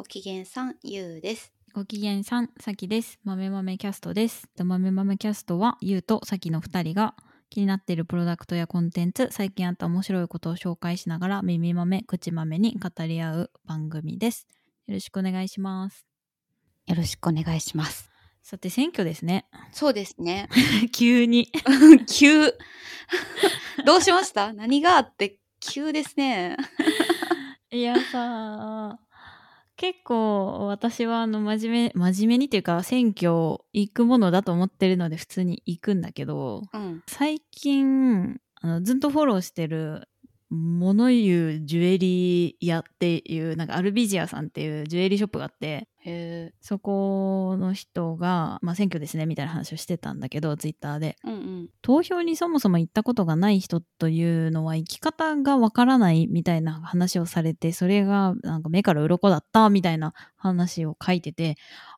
ご機嫌さん、ゆうです。ご機嫌さん、さきです。豆豆キャストです。豆豆キャストは、ゆうとさきの二人が気になっているプロダクトやコンテンツ、最近あった面白いことを紹介しながら、耳豆、口豆に語り合う番組です。よろしくお願いします。よろしくお願いします。さて、選挙ですね。そうですね。急に。急。どうしました？何があって急ですね。いやさ、結構私はあの真面目、真面目にっていうか選挙行くものだと思ってるので普通に行くんだけど、うん。最近あのずっとフォローしてる物言うジュエリー屋っていうなんかアルビジアさんっていうジュエリーショップがあってへえ。そこの人が、まあ、選挙ですねみたいな話をしてたんだけどツイッターでうんうん。投票にそもそも行ったことがない人というのは生き方がわからないみたいな話をされてそれがなんか目から鱗だったみたいな話を書いてて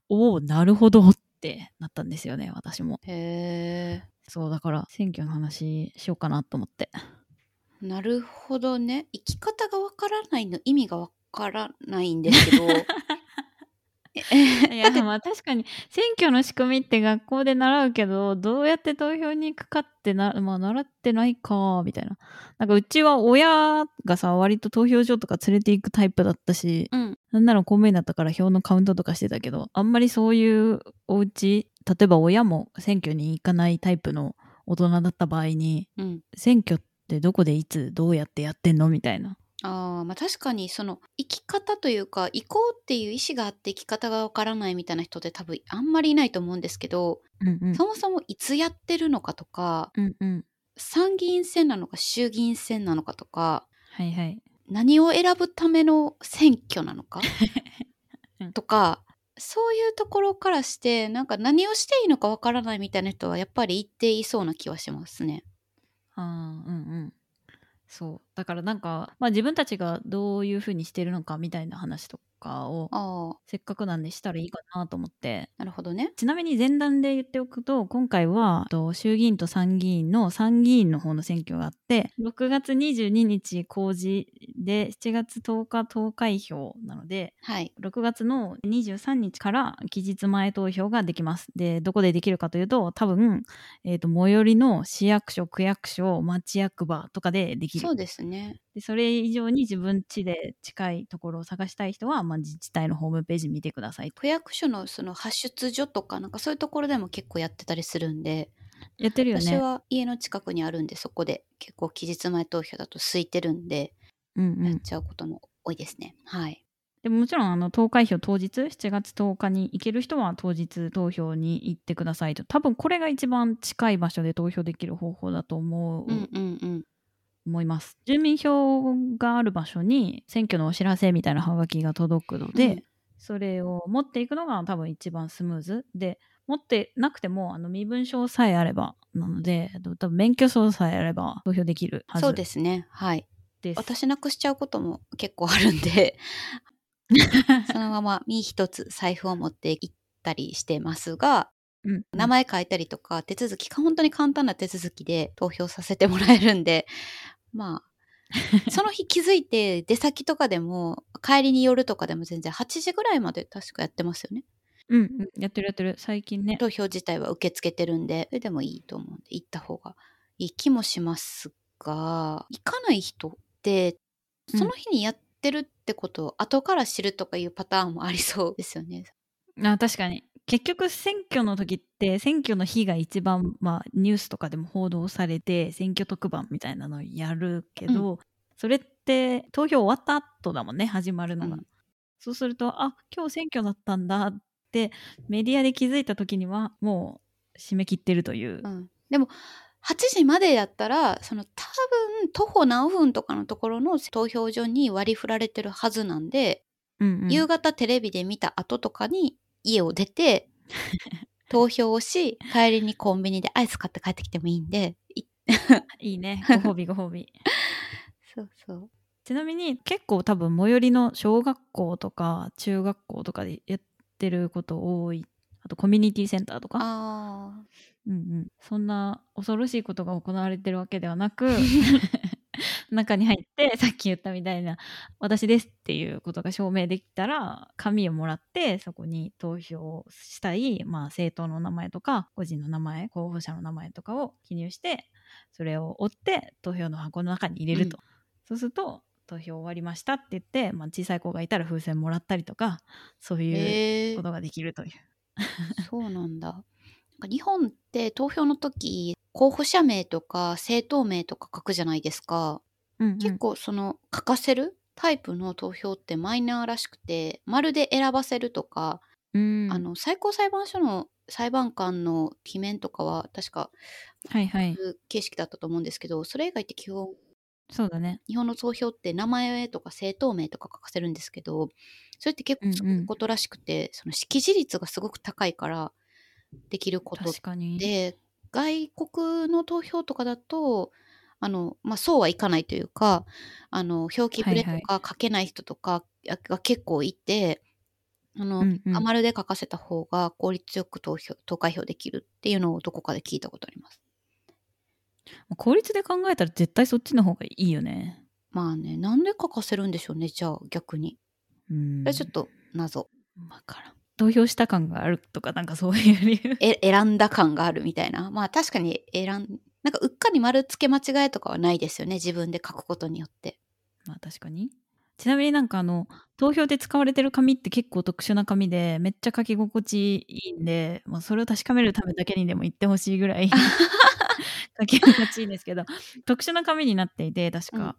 おおなるほどってなったんですよね私もへえ。そうだから選挙の話しようかなと思ってなるほどね。生き方がわからないの意味がわからないんですけど。えいやまあ確かに選挙の仕組みって学校で習うけどどうやって投票に行くかってな、まあ、習ってないかみたいななんかうちは親がさ割と投票所とか連れて行くタイプだったしうん。なんなら公務員だったから票のカウントとかしてたけどあんまりそういうお家例えば親も選挙に行かないタイプの大人だった場合にうん。選挙ってどこでいつどうやってやってんの？みたいなああまあ確かにその生き方というか行こうっていう意思があって生き方がわからないみたいな人って多分あんまりいないと思うんですけど、うんうん。そもそもいつやってるのかとかうんうん。参議院選なのか衆議院選なのかとかはいはい。何を選ぶための選挙なのかう んとかそういうところからしてなんか何をしていいのかわからないみたいな人はやっぱり一定いそうな気はしますね。ああうんうん。そうだからなんか、まあ、自分たちがどういうふうにしてるのかみたいな話とかをせっかくなんでしたらいいかなと思ってなるほどね。ちなみに前段で言っておくと今回はと衆議院と参議院の参議院の方の選挙があって6月22日公示で7月10日投開票なのではい。6月の23日から期日前投票ができます。で、どこでできるかというと、多分、えっ、と、最寄りの市役所、区役所、町役場とかでできる。そうですね。でそれ以上に自分家で近いところを探したい人は、まあ、自治体のホームページ見てください。区役所のその発出所とかなんかそういうところでも結構やってたりするんで、やってるよね。私は家の近くにあるんでそこで結構期日前投票だと空いてるんでうんうん。やっちゃうことも多いですね。はい。でももちろん、あの、投開票当日、7月10日に行ける人は当日投票に行ってくださいと。多分、これが一番近い場所で投票できる方法だと思う。思います。住民票がある場所に選挙のお知らせみたいなハガキが届くので、うん。それを持っていくのが多分一番スムーズ。で持ってなくてもあの身分証さえあればなので多分免許証さえあれば投票できるはず。そうですね。はい。です。私なくしちゃうことも結構あるんで そのまま身一つ財布を持って行ったりしてますが、うん名前書いたりとか手続き本当に簡単な手続きで投票させてもらえるんでまあその日気づいて出先とかでも帰りに寄るとかでも全然8時ぐらいまで確かやってますよね。うんうんやってるやってる最近ね。投票自体は受け付けてるんででもいいと思うんで行った方がいい気もしますが行かない人ってうん。その日にやってるってことを後から知るとかいうパターンもありそうですよね。あ確かに結局選挙の時って選挙の日が一番、まあ、ニュースとかでも報道されて選挙特番みたいなのをやるけど、それって投票終わった後だもんね始まるのが、うん。そうするとあ今日選挙だったんだってメディアで気づいた時にはもう締め切ってるという、うん、でも8時までやったらその多分徒歩何分とかのところの投票所に割り振られてるはずなんで、うんうん。夕方テレビで見た後とかに家を出て投票をし帰りにコンビニでアイス買って帰ってきてもいいんで。い いいね。ご褒美ご褒美。そうそう。ちなみに結構多分最寄りの小学校とか中学校とかでやってること多い。あとコミュニティセンターとか。あうんうん、そんな恐ろしいことが行われてるわけではなく 中に入って さっき言ったみたいな「私です」っていうことが証明できたら紙をもらってそこに投票したい、まあ、政党の名前とか個人の名前候補者の名前とかを記入してそれを追って投票の箱の中に入れると、そうすると投票終わりましたって言って、まあ、小さい子がいたら風船もらったりとかそういうことができるという。そうなんだ。日本って投票の時候補者名とか政党名とか書くじゃないですか。うんうん。結構その書かせるタイプの投票ってマイナーらしくて丸で選ばせるとか、うん。あの最高裁判所の裁判官の罷免とかは確かはいはい。形式だったと思うんですけどそれ以外って基本そうだね。日本の投票って名前とか政党名とか書かせるんですけどそれって結構そういうことらしくて、その識字率がすごく高いからできることで外国の投票とかだとあの、まあ、そうはいかないというかあの表記ブレとはいか書けない人とかが結構いて、あのうんうん余るで書かせた方が効率よく投票投開票できるっていうのをどこかで聞いたことあります。効率で考えたら絶対そっちの方がいいよね。まあねなんで書かせるんでしょうねじゃあ逆に。うんちょっと謎。わからん投票した感があるとかなんかそういう理由え選んだ感があるみたいなまあ確かに選んなんかうっかり丸付け間違えとかはないですよね自分で書くことによって。まあ確かにちなみになんかあの投票で使われてる紙って結構特殊な紙でめっちゃ書き心地いいんで、まあ、それを確かめるためだけにでも言ってほしいぐらい 書き心地いいんですけど特殊な紙になっていて確か、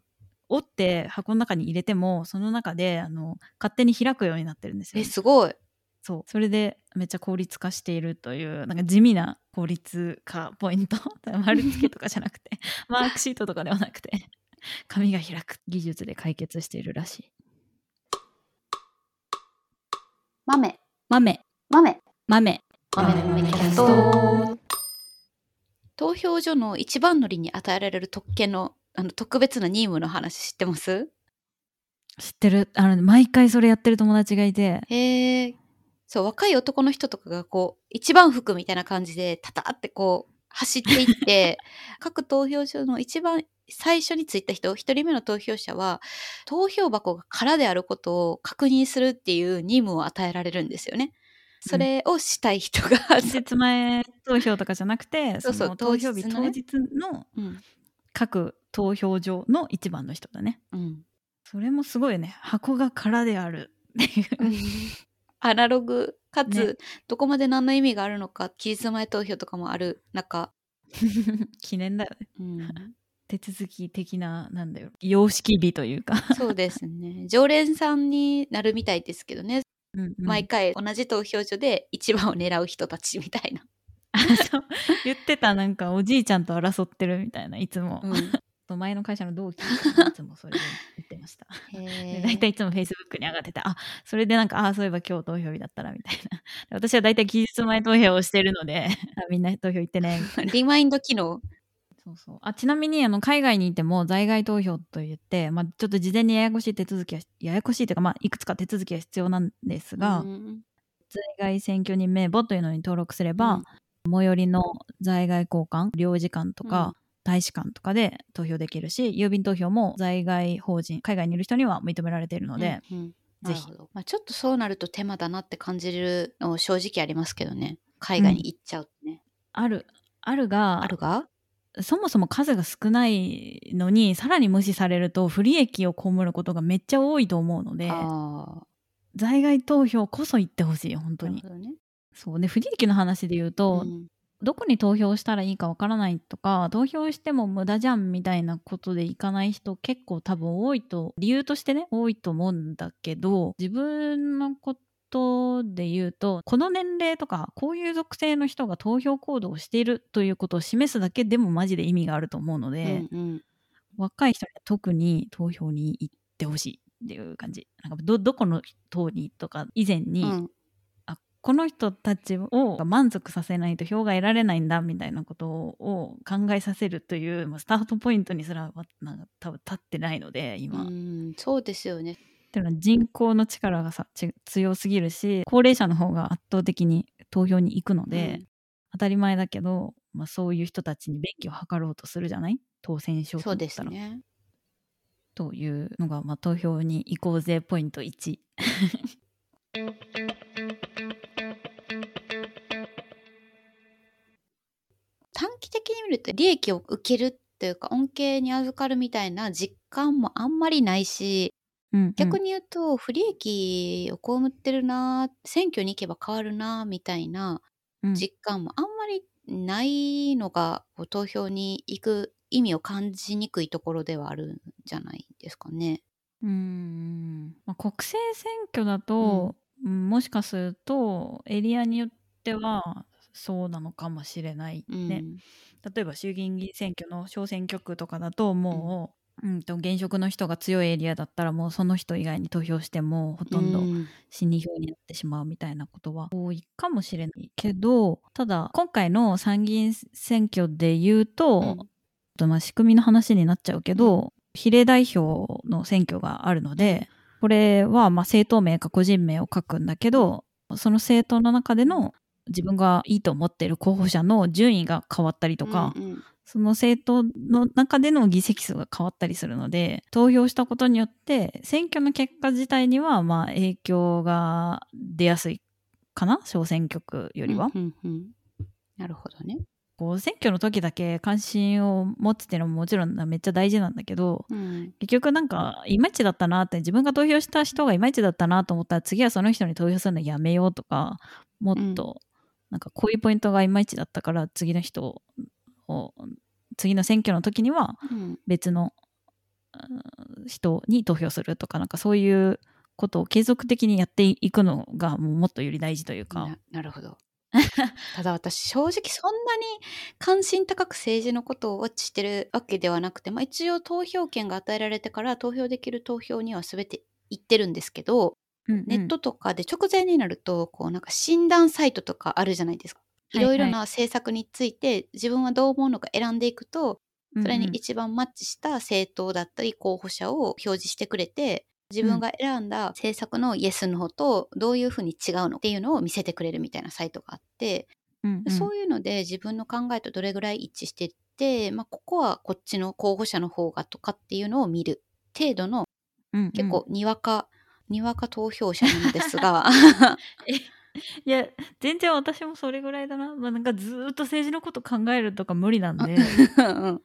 折って箱の中に入れてもその中であの勝手に開くようになってるんですよえね、すごい。そう。それでめっちゃ効率化しているというなんか地味な効率化 ポイント。丸付けとかじゃなくてマークシートとかではなくて紙が開く技術で解決しているらしい。豆。豆。豆。豆。豆。の豆。投票所の一番乗りに与えられる特権のあの特別な任務の話知ってます？知ってる。あの毎回それやってる友達がいて。へえそう若い男の人とかがこう一番服みたいな感じでタタってこう走っていって 各投票所の一番最初についた人一人目の投票者は投票箱が空であることを確認するっていう任務を与えられるんですよね。それをしたい人が、期日前投票とかじゃなくてそうそうの投票日当日の各投票所の一番の人だね。うん、それもすごいよね。箱が空であるっていうアナログかつ、ね。どこまで何の意味があるのか期日前投票とかもある中、記念だよね。うん、手続き的ななんだよ。様式美というか、そうですね。常連さんになるみたいですけどね、うんうん。毎回同じ投票所で一番を狙う人たちみたいな。言ってたなんかおじいちゃんと争ってるみたいないつも、うん、前の会社の同期がいつもそれで言ってました。大体いつもフェイスブックに上がってたあそれでなんかああそういえば今日投票日だったらみたいな。で私は大体期日前投票をしてるので あみんな投票行ってねみたいな。リマインド機能。そうそう。あちなみにあの海外にいても在外投票といって、まあ、ちょっと事前にややこしい手続きはややこしいというか、まあ、いくつか手続きが必要なんですが、うん在外選挙人名簿というのに登録すれば、最寄りの在外交換領事館とか、うん大使館とかで投票できるし郵便投票も在外法人海外にいる人には認められているので、うんうん。なぜひ。まあ、ちょっとそうなると手間だなって感じるの正直ありますけどね。海外に行っちゃうとね、あるあるがあるが？そもそも数が少ないのにさらに無視されると不利益を被ることがめっちゃ多いと思うのであ在外投票こそ行ってほしい本あ当に。ね、そう。で不利益の話で言うと、うんどこに投票したらいいかわからないとか投票しても無駄じゃんみたいなことでいかない人結構多分多いと理由としてね多いと思うんだけど自分のことで言うとこの年齢とかこういう属性の人が投票行動をしているということを示すだけでもマジで意味があると思うので、うんうん。若い人には特に投票に行ってほしいっていう感じ。なんかどどこの党にとか以前に、うん。あこの人たちを満足させないと票が得られないんだみたいなことを考えさせるというまあスタートポイントにすらわなんか多分立ってないので今、うっんそうですよね。ていうのは人口の力がさち強すぎるし高齢者の方が圧倒的に投票に行くので、うん。当たり前だけど、まあ、そういう人たちに便宜を図ろうとするじゃない？当選証そうでたね。というのが、まあ、投票に行こうぜポイント1。的に見ると利益を受けるっていうか恩恵に預かるみたいな実感もあんまりないしうんうん。逆に言うと不利益を被ってるな選挙に行けば変わるなみたいなうん。実感もあんまりないのがこう投票に行く意味を感じにくいところではあるんじゃないですかね。うーんまあ、国政選挙だと、うんもしかするとエリアによってはそうなのかもしれないうん。ね。例えば衆議院議員選挙の小選挙区とかだともう、うん、と現職の人が強いエリアだったらもうその人以外に投票してもほとんどうん。死に票になってしまうみたいなことは多いかもしれないけどただ今回の参議院選挙で言うと、うん。とまあ仕組みの話になっちゃうけど、比例代表の選挙があるのでこれはまあ政党名か個人名を書くんだけどその政党の中での自分がいいと思っている候補者の順位が変わったりとか、うんうんその政党の中での議席数が変わったりするので投票したことによって選挙の結果自体にはまあ影響が出やすいかな小選挙区よりは。うんうんうんなるほどね。こう選挙の時だけ関心を持つっていうのももちろんめっちゃ大事なんだけどうん結局なんかいまいちだったなって自分が投票した人がいまいちだったなと思ったら次はその人に投票するのやめようとかもっとなんかこういうポイントがいまいちだったから次の人を次の選挙の時にはうん別のうん人に投票するとかなんかそういうことを継続的にやっていくのがもうもっとより大事というか。ななるほど。ただ私正直そんなに関心高く政治のことをウォッチしてるわけではなくて、まあ、一応投票権が与えられてから投票できる投票には全て行ってるんですけど、うんうん。ネットとかで直前になるとこうなんか診断サイトとかあるじゃないですか。いろいろな政策について自分はどう思うのか選んでいくとそれに一番マッチした政党だったり候補者を表示してくれて自分が選んだ政策のイエスの方とどういうふうに違うのっていうのを見せてくれるみたいなサイトがあって、うんうん。そういうので自分の考えとどれぐらい一致してって、まあ、ここはこっちの候補者の方がとかっていうのを見る程度の結構にわか、にわか投票者なのですが。いや全然私もそれぐらいだな,、まあ、なんかずーっと政治のこと考えるとか無理なんで。うん。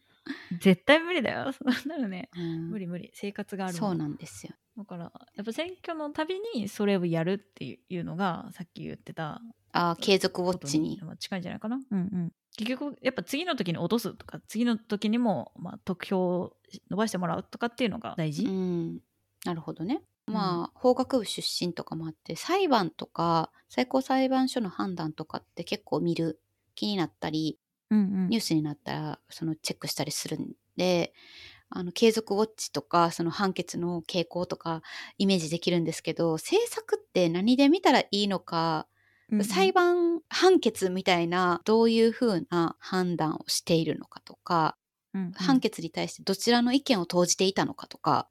絶対無理だよ。そうなるね。うん。無理無理。生活があるもそうなんですよ。だからやっぱ選挙のたびにそれをやるっていうのがさっき言ってたあー継続ウォッチに。まあ近いんじゃないかな。うんうん。結局やっぱ次の時に落とすとか次の時にも、まあ、得票を伸ばしてもらうとかっていうのが大事、うん、なるほどね。うん。まあ法学部出身とかもあって裁判とか最高裁判所の判断とかって結構見る気になったりうんうん。ニュースになったらそのチェックしたりするんであの継続ウォッチとかその判決の傾向とかイメージできるんですけど政策って何で見たらいいのかうんうん。裁判判決みたいなどういうふうな判断をしているのかとかうんうん。判決に対してどちらの意見を投じていたのかとか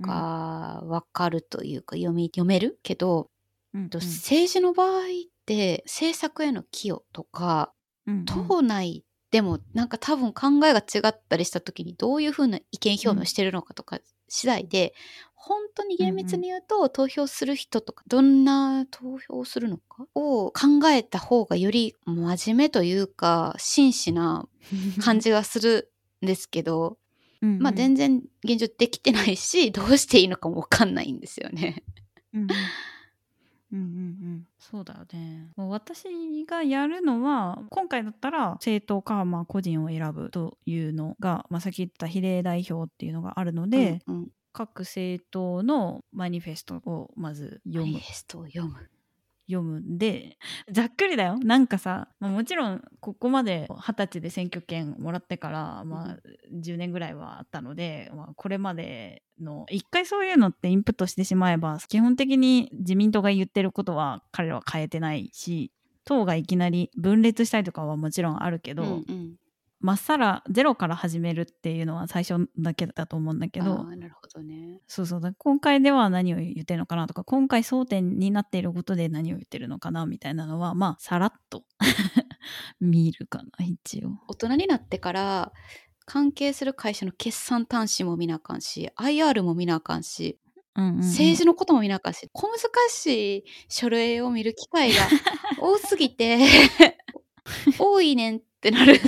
が分かるというか読み読めるけど、うんうん。と政治の場合って政策への寄与とかうんうん。党内でもなんか多分考えが違ったりした時にどういうふうな意見表明をしてるのかとか次第で、本当に厳密に言うと、投票する人とかどんな投票をするのかを考えた方がより真面目というか真摯な感じがするんですけど、うんうん。まあ全然現状できてないし どうしていいのかも分かんないんですよね。うんうん。うんそうだよね。私がやるのは今回だったら政党かまあ個人を選ぶというのが、まあ、さっき言った比例代表っていうのがあるので、うんうん。各政党のマニフェストをまず読む。マニフェストを読む。読むんでざっくりだよ。なんかさ、まあ、もちろんここまで二十歳で選挙権もらってから、まあ、10年ぐらいはあったので、まあ、これまでの一回そういうのってインプットしてしまえば基本的に自民党が言ってることは彼らは変えてないし党がいきなり分裂したりとかはもちろんあるけど、うんうんまっさらゼロから始めるっていうのは最初だけだと思うんだけどなるほどね。そうそうだ今回では何を言ってるのかなとか今回争点になっていることで何を言ってるのかなみたいなのはまあさらっと 見るかな一応。大人になってから関係する会社の決算端子も見なあかんし IR も見なあかんしうんうんうん政治のことも見なあかんし小難しい書類を見る機会が多すぎて 多いねんってなる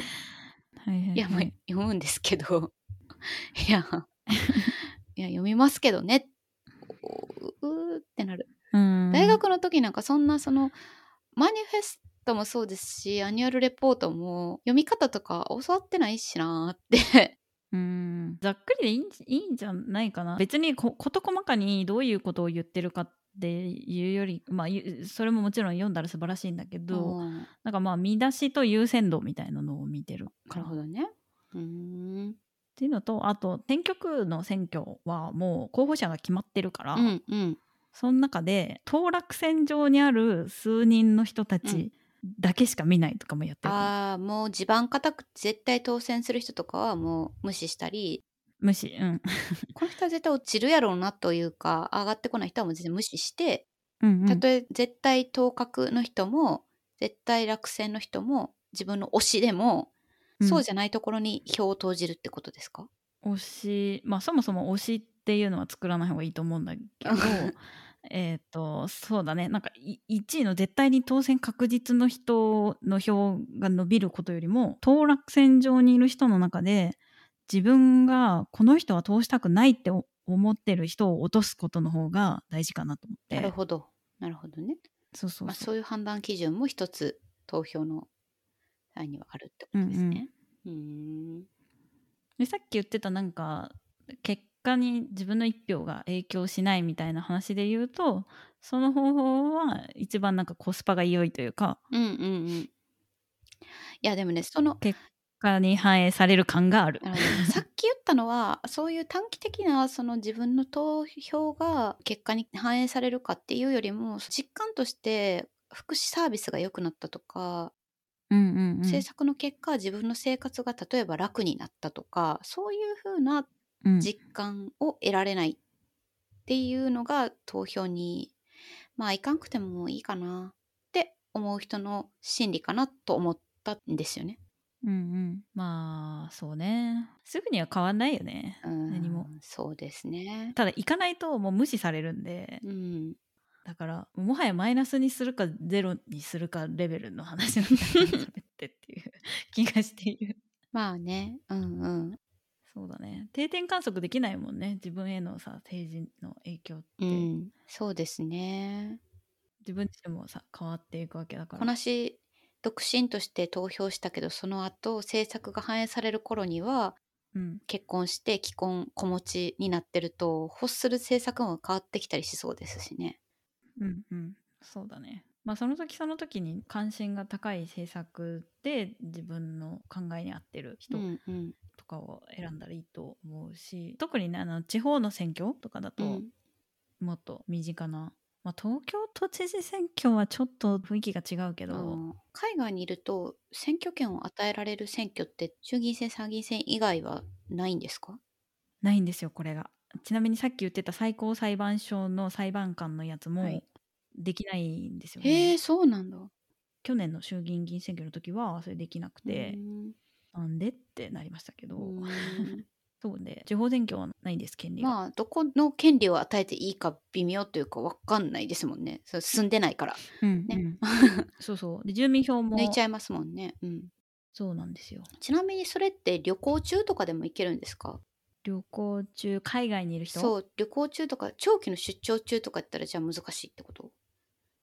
はいはいはい。いやまあ読むんですけど。いや。いや読みますけどね。ううーってなる。うん。大学の時なんかそんなそのマニフェストもそうですしアニュアルレポートも読み方とか教わってないしなーって。うん。ざっくりでいいんいいんじゃないかな。別にこ事細かにどういうことを言ってるかっていうよりまあゆそれももちろん読んだら素晴らしいんだけど、うん。なんかまあ見出しと優先度みたいなのを見てるかなるほどね。うーん。っていうのとあと選挙区の選挙はもう候補者が決まってるから、うんうん。その中で当落線上にある数人の人たちだけしか見ないとかもやってるああもう地盤固く絶対当選する人とかはもう無視したり無視。うん。この人は絶対落ちるやろうなというか上がってこない人はもう全然無視してうんうん。たとえ絶対当確の人も絶対落選の人も自分の推しでも、うん。そうじゃないところに票を投じるってことですか？推し。まあそもそも推しっていうのは作らない方がいいと思うんだけど えっとそうだね。なんかい1位の絶対に当選確実の人の票が伸びることよりも当落線上にいる人の中で自分がこの人は通したくないってお思ってる人を落とすことの方が大事かなと思って。なるほど。なるほどね。そうそうそう、まあ、そういう判断基準も一つ投票の際にはあるってことですね。うーん。でさっき言ってたなんか結果に自分の一票が影響しないみたいな話で言うとその方法は一番なんかコスパが良いというか。うんうんうん。いやでもねその結果に反映される感がある。さっき言ったのはそういう短期的なその自分の投票が結果に反映されるかっていうよりも実感として福祉サービスが良くなったとか、うんうんうん政策の結果自分の生活が例えば楽になったとかそういうふうなうん実感を得られないっていうのが投票にまあいかんくてもいいかなって思う人の心理かなと思ったんですよね。うんうん、まあそうね。すぐには変わんないよね。うん。何も。そうですね。ただ行かないともう無視されるんで。うん、だからもはやマイナスにするかゼロにするかレベルの話なんだよねそれってっていう気がしている。まあね、うんうん。そうだね。定点観測できないもんね。自分へのさ政治の影響って、うん、そうですね。自分自身もさ変わっていくわけだから。こなし独身として投票したけどその後政策が反映される頃にはうん。結婚して既婚子持ちになってると欲する政策も変わってきたりしそうですしね。うんうん。そうだね。まあその時その時に関心が高い政策で自分の考えに合ってるう人んうん。とかを選んだらいいと思うし、特にねあの地方の選挙とかだとうん。もっと身近な、まあ、東京都知事選挙はちょっと雰囲気が違うけあど、の海外にいると選挙権を与えられる選挙って衆議院選参議院選以外はないんですか？ないんですよこれが。ちなみにさっき言ってた最高裁判所の裁判官のやつもはい。できないんですよへね、えそうなんだ。去年の衆議院議員選挙の時はそれできなくて。う、ん。なんでってなりましたけど、うんそうで地方選挙はないんです権利が、まあどこの権利を与えていいか微妙というか分かんないですもんね。それ住んでないから。ねうんうん。そうそう。で住民票も。抜いちゃいますもんね、うん、そうなんですよ。ちなみにそれって旅行中とかでも行けるんですか？旅行中海外にいる人？そう旅行中とか長期の出張中とかやったらじゃあ難しいってこと？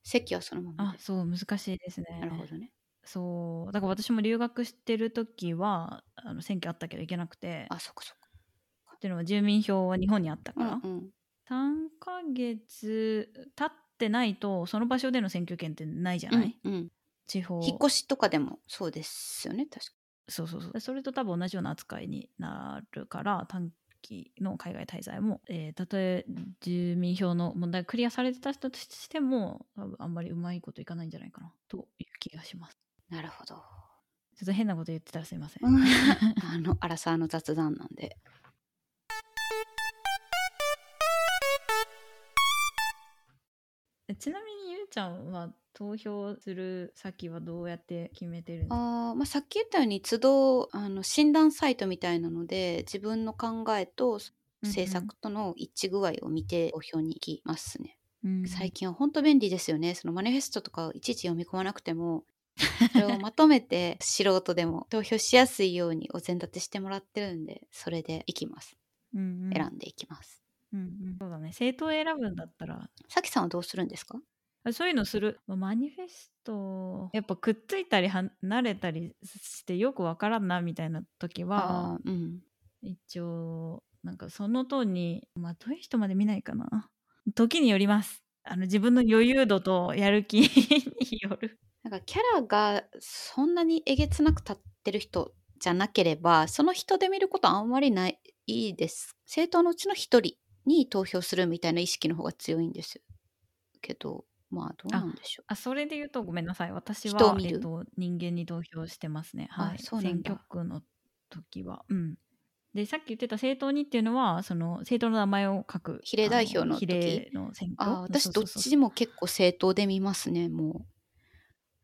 席はそのままで。あそう難しいですね。なるほどね。そう。だから私も留学してる時はあの選挙あったけど行けなくて。あそっかそっっていうのは住民票は日本にあったか、から。うんうん。3ヶ月経ってないとその場所での選挙権ってないじゃない、うんうん。地方引っ越しとかでもそうですよね確か。そうそうそう。それと多分同じような扱いになるから短期の海外滞在も、えーたとえ住民票の問題がクリアされてた人としても多分あんまりうまいこといかないんじゃないかなという気がします。なるほど。ちょっと変なこと言ってたらすいません。あのアラサーの雑談なんでちなみにゆゆうちゃんは投票する先はどうやって決めてるんですか？あーまあ、さっき言ったように都度あの診断サイトみたいなので自分の考えと政策との一致具合を見て投票に行きますね。うん最近は本当便利ですよね。そのマニフェストとかをいちいち読み込まなくても それをまとめて素人でも投票しやすいようにお膳立てしてもらってるんでそれで行きます。うんうん選んでいきます。うんうん。そうだね。政党を選ぶんだったら。さきさんはどうするんですか？あそういうのする。まあマニフェストやっぱくっついたり離れたりしてよくわからんなみたいな時はうん。一応なんかその党にまあどういう人まで見ないかな。時によります。あの自分の余裕度とやる気 による。なんかキャラがそんなにえげつなく立ってる人じゃなければその人で見ることあんまりないいいです。政党のうちの一人に投票するみたいな意識の方が強いんですけどまあどうなんでしょう。あそれで言うとごめんなさい。私は、えっと、人間に投票してますね。あはい。選そうなんだ。挙区の時は。うん。でさっき言ってた政党にっていうのはその政党の名前を書く比例代表のあ比例の選挙あ私どっちも結構政党で見ますねも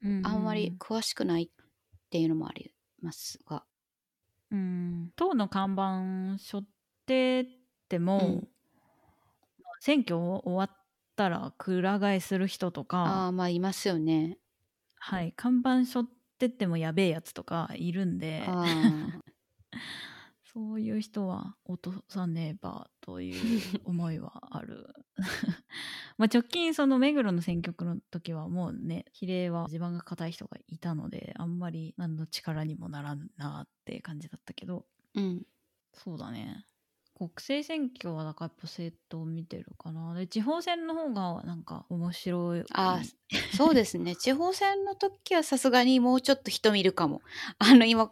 う。んうんうんうあんまり詳しくないっていうのもありますが。うん。党の看板背負ってっても、うん。まあ選挙終わったらくら替えする人とあかあまあいますよね。はい看板背負ってってもやべえやつとかいるんで そういう人は落とさねばという思いはある。まあ直近その目黒の選挙区の時はもうね比例は地盤が固い人がいたのであんまり何の力にもならんなって感じだったけど。うん。そうだね国政選挙はだからやっぱ政党を見てるかな。で地方選の方がなんか面白い。あーそうですね。地方選の時はさすがにもうちょっと人見るかも。あの今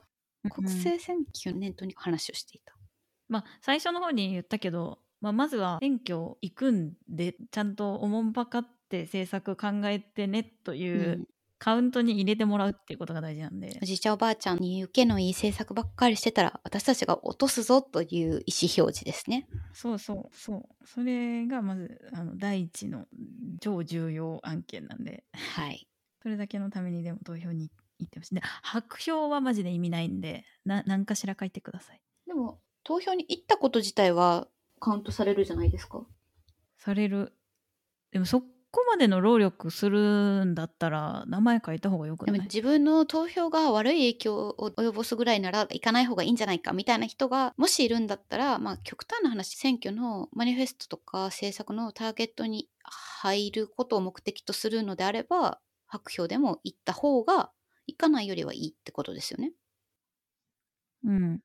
国うん。政選挙念頭に話をしていた、まあ最初の方に言ったけど、まあ、まずは選挙行くんでちゃんとおもんばかって政策考えてねといううんカウントに入れてもらうっていうことが大事なんで、おじいちゃんおばあちゃんに受けのいい政策ばっかりしてたら私たちが落とすぞという意思表示ですね。そうそうそう。それがまずあの第一の超重要案件なんで。はい。それだけのためにでも投票に行ってほしい。で白票はマジで意味ないんでな何かしら書いてください。でも投票に行ったこと自体はカウントされるじゃないですか。される。でもそこまでの労力するんだったら名前書いた方がよくない？でも自分の投票が悪い影響を及ぼすぐらいなら行かない方がいいんじゃないかみたいな人がもしいるんだったら、まあ、極端な話選挙のマニフェストとか政策のターゲットに入ることを目的とするのであれば白票でも行った方が行かないよりはいいってことですよね。うん。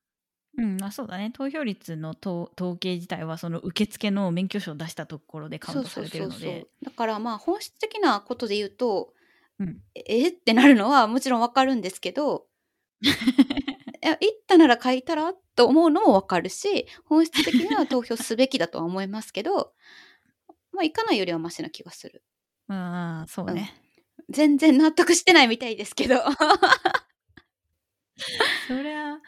うん、あそうだね。投票率の統統計自体はその受付の免許証を出したところでカウントされてるので。だからまあ本質的なことで言うと、うん。え？えってなるのはもちろんわかるんですけど いや行ったなら書いたら？と思うのもわかるし本質的には投票すべきだとは思いますけど まあ行かないよりはマシな気がする。まあそうね、全然納得してないみたいですけど。そりゃ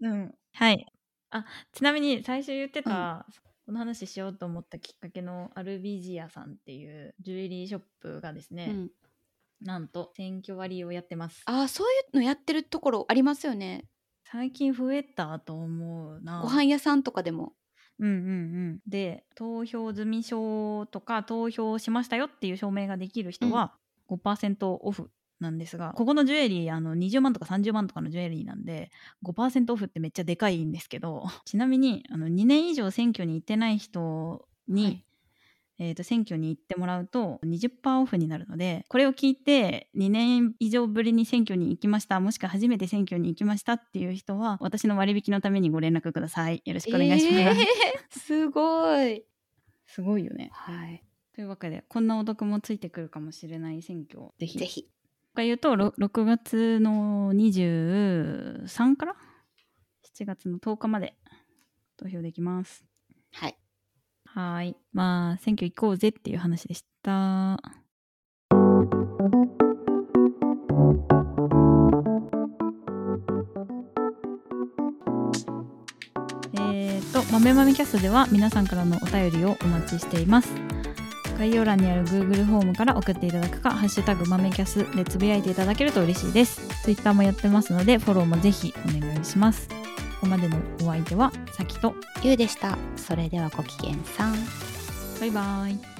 うんはい。あちなみに最初言ってた、この話しようと思ったきっかけのアルビジアさんっていうジュエリーショップがですね、うん、なんと選挙割をやってます。ああそういうのやってるところありますよね。最近増えたと思うな。ご飯屋さんとかでも。うんうんうん、で投票済み証とか投票しましたよっていう証明ができる人は5%オフなんですが、ここのジュエリーあの20万とか30万とかのジュエリーなんで5%オフってめっちゃでかいんですけど ちなみにあの2年以上選挙に行ってない人に、はい。えー、と選挙に行ってもらうと20%オフになるのでこれを聞いて2年以上ぶりに選挙に行きましたもしくは初めて選挙に行きましたっていう人は私の割引のためにご連絡ください。よろしくお願いします、えー すごい。すごいよね。はい。というわけでこんなお得もついてくるかもしれない選挙をぜひ。ぜひ他言うとろ6月の23から？7月の10日まで投票できます。はい。はーい。まあ選挙行こうぜっていう話でした。えーと、豆豆キャストでは皆さんからのお便りをお待ちしています。概要欄にある Google フォームから送っていただくか「ハッシュタグ豆キャス」でつぶやいていただけると嬉しいです Twitter もやってますのでフォローもぜひお願いしますここまでのお相手はさきとゆうでした。それではごきげんさん。バイバイ